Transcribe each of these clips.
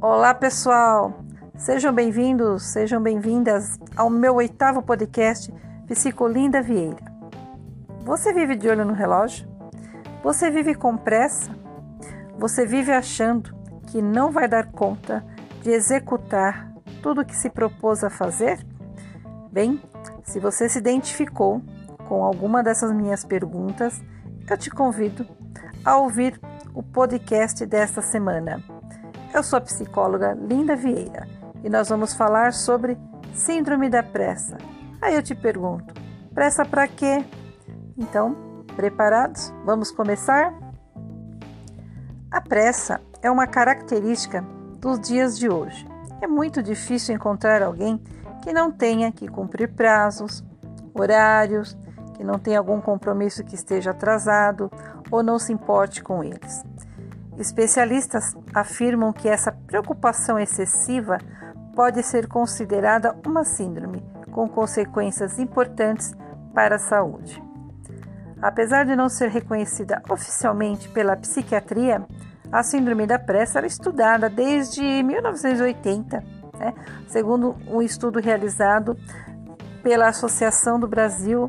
Olá, pessoal! Sejam bem-vindos, sejam bem-vindas ao meu oitavo podcast Psicolinda Vieira. Você vive de olho no relógio? Você vive com pressa? Você vive achando que não vai dar conta de executar tudo o que se propôs a fazer? Bem, se você se identificou com alguma dessas minhas perguntas, eu te convido a ouvir o podcast desta semana. Eu sou a psicóloga Linda Vieira e nós vamos falar sobre Síndrome da Pressa. Aí eu te pergunto: pressa para quê? Então, preparados? Vamos começar? A pressa é uma característica dos dias de hoje. É muito difícil encontrar alguém que não tenha que cumprir prazos, horários, que não tenha algum compromisso que esteja atrasado ou não se importe com eles. Especialistas afirmam que essa preocupação excessiva pode ser considerada uma síndrome com consequências importantes para a saúde. Apesar de não ser reconhecida oficialmente pela psiquiatria, a síndrome da pressa era estudada desde 1980, né? segundo um estudo realizado pela Associação do Brasil,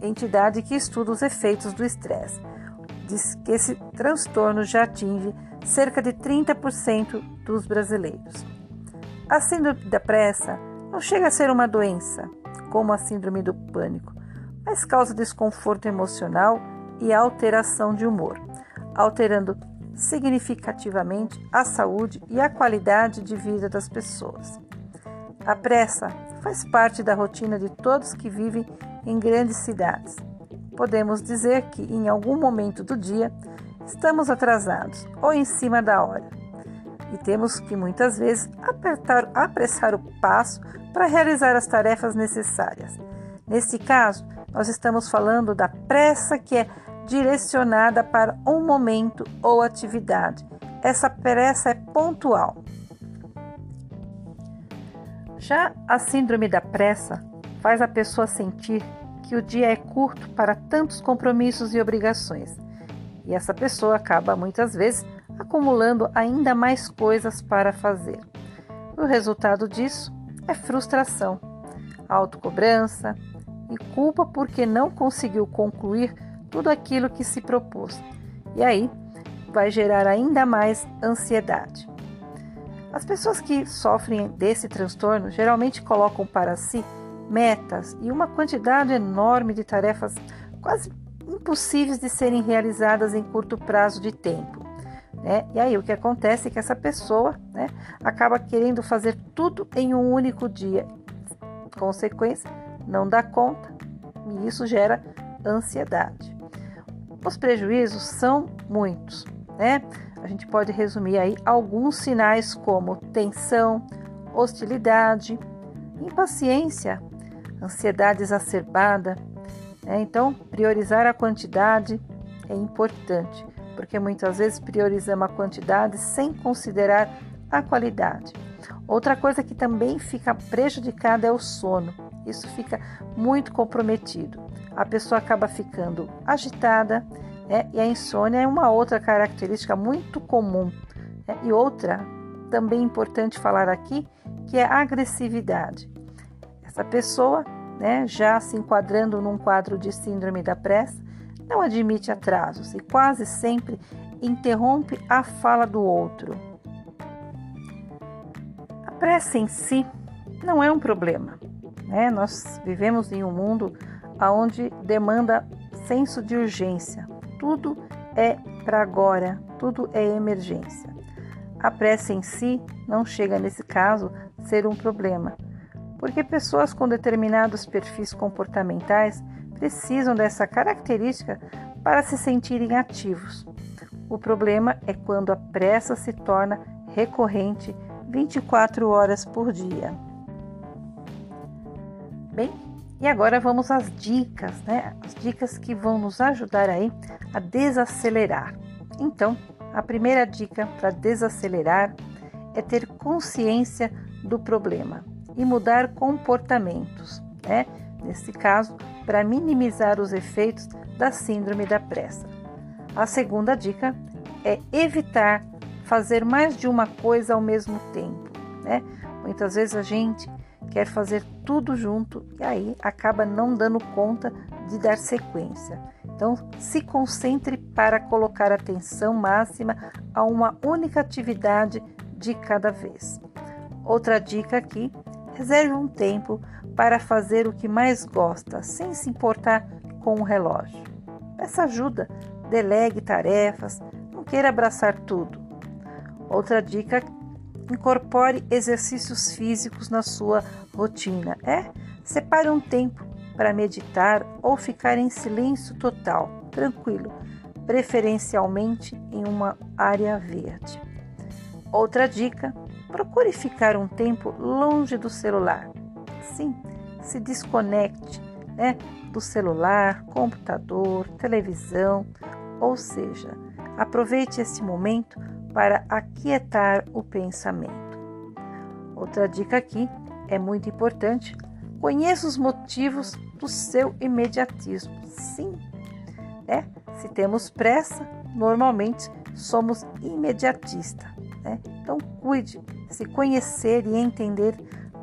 entidade que estuda os efeitos do estresse diz que esse transtorno já atinge cerca de 30% dos brasileiros. A síndrome da pressa não chega a ser uma doença, como a síndrome do pânico, mas causa desconforto emocional e alteração de humor, alterando significativamente a saúde e a qualidade de vida das pessoas. A pressa faz parte da rotina de todos que vivem em grandes cidades podemos dizer que em algum momento do dia estamos atrasados ou em cima da hora e temos que muitas vezes apertar, apressar o passo para realizar as tarefas necessárias. Neste caso, nós estamos falando da pressa que é direcionada para um momento ou atividade. Essa pressa é pontual. Já a síndrome da pressa faz a pessoa sentir que o dia é curto para tantos compromissos e obrigações, e essa pessoa acaba muitas vezes acumulando ainda mais coisas para fazer. O resultado disso é frustração, autocobrança e culpa porque não conseguiu concluir tudo aquilo que se propôs. E aí vai gerar ainda mais ansiedade. As pessoas que sofrem desse transtorno geralmente colocam para si metas e uma quantidade enorme de tarefas quase impossíveis de serem realizadas em curto prazo de tempo. Né? E aí o que acontece é que essa pessoa né, acaba querendo fazer tudo em um único dia. Consequência, não dá conta e isso gera ansiedade. Os prejuízos são muitos, né? A gente pode resumir aí alguns sinais como tensão, hostilidade, impaciência, ansiedade exacerbada. Né? Então, priorizar a quantidade é importante, porque muitas vezes priorizamos a quantidade sem considerar a qualidade. Outra coisa que também fica prejudicada é o sono. Isso fica muito comprometido. A pessoa acaba ficando agitada né? e a insônia é uma outra característica muito comum. Né? E outra também importante falar aqui que é a agressividade. Essa pessoa, né, já se enquadrando num quadro de síndrome da pressa, não admite atrasos e quase sempre interrompe a fala do outro. A pressa em si não é um problema. Né? Nós vivemos em um mundo onde demanda senso de urgência. Tudo é para agora, tudo é emergência. A pressa em si não chega, nesse caso, a ser um problema, porque pessoas com determinados perfis comportamentais precisam dessa característica para se sentirem ativos. O problema é quando a pressa se torna recorrente 24 horas por dia. Bem, e agora vamos às dicas, né? As dicas que vão nos ajudar aí a desacelerar. Então, a primeira dica para desacelerar é ter consciência do problema e mudar comportamentos, né? nesse caso, para minimizar os efeitos da síndrome da pressa. A segunda dica é evitar fazer mais de uma coisa ao mesmo tempo, né? Muitas vezes a gente quer fazer tudo junto e aí acaba não dando conta de dar sequência. Então, se concentre para colocar atenção máxima a uma única atividade de cada vez. Outra dica aqui: reserve um tempo para fazer o que mais gosta, sem se importar com o relógio. Peça ajuda, delegue tarefas, não queira abraçar tudo. Outra dica: incorpore exercícios físicos na sua rotina. É, separe um tempo para meditar ou ficar em silêncio total, tranquilo, preferencialmente em uma área verde. Outra dica: procure ficar um tempo longe do celular. Sim, se desconecte né, do celular, computador, televisão, ou seja, aproveite esse momento para aquietar o pensamento. Outra dica aqui é muito importante: conheça os motivos do seu imediatismo. Sim, né? Se temos pressa, normalmente somos imediatistas. Né? Então, cuide, se conhecer e entender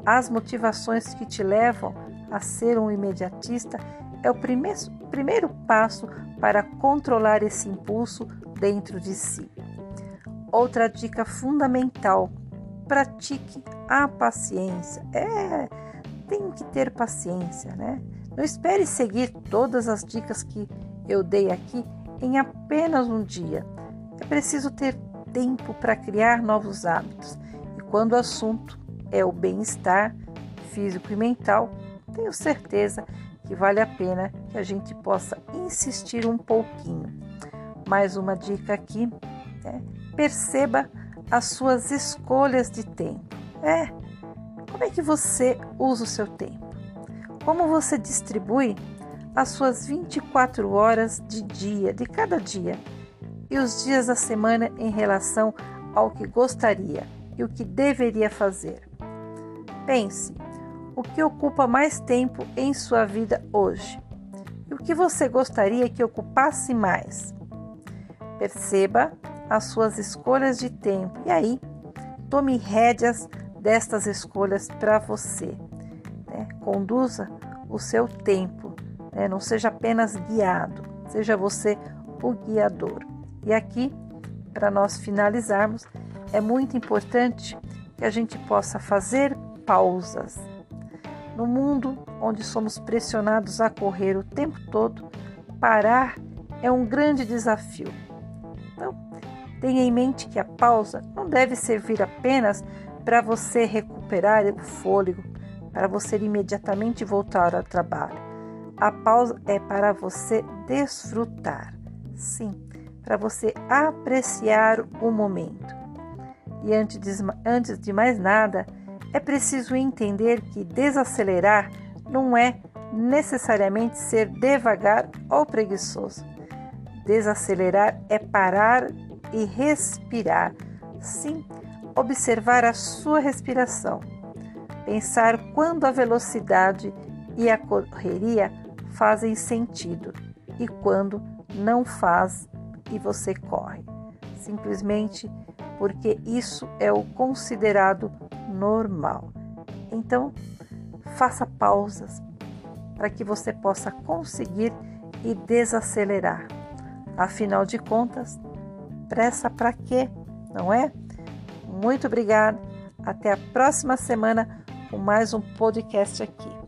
as motivações que te levam a ser um imediatista é o primeiro, primeiro passo para controlar esse impulso dentro de si. Outra dica fundamental: pratique a paciência. É, tem que ter paciência, né? Não espere seguir todas as dicas que eu dei aqui em apenas um dia. É preciso ter tempo para criar novos hábitos. E quando o assunto é o bem-estar físico e mental, tenho certeza que vale a pena que a gente possa insistir um pouquinho. Mais uma dica aqui: né? perceba as suas escolhas de tempo. É, como é que você usa o seu tempo? Como você distribui as suas 24 horas de dia, de cada dia, e os dias da semana em relação ao que gostaria e o que deveria fazer? Pense, o que ocupa mais tempo em sua vida hoje? E o que você gostaria que ocupasse mais? Perceba as suas escolhas de tempo e aí tome rédeas destas escolhas para você. Né? Conduza o seu tempo, né? não seja apenas guiado, seja você o guiador. E aqui, para nós finalizarmos, é muito importante que a gente possa fazer pausas. No mundo onde somos pressionados a correr o tempo todo, parar é um grande desafio. Então, tenha em mente que a pausa não deve servir apenas para você recuperar o fôlego, para você imediatamente voltar ao trabalho. A pausa é para você desfrutar, sim, para você apreciar o momento. E antes de, antes de mais nada, é preciso entender que desacelerar não é necessariamente ser devagar ou preguiçoso. Desacelerar é parar e respirar. Sim, observar a sua respiração. Pensar quando a velocidade e a correria fazem sentido e quando não faz e você corre. Simplesmente porque isso é o considerado normal. Então, faça pausas para que você possa conseguir e desacelerar. Afinal de contas, pressa para quê? Não é? Muito obrigada. Até a próxima semana com mais um podcast aqui.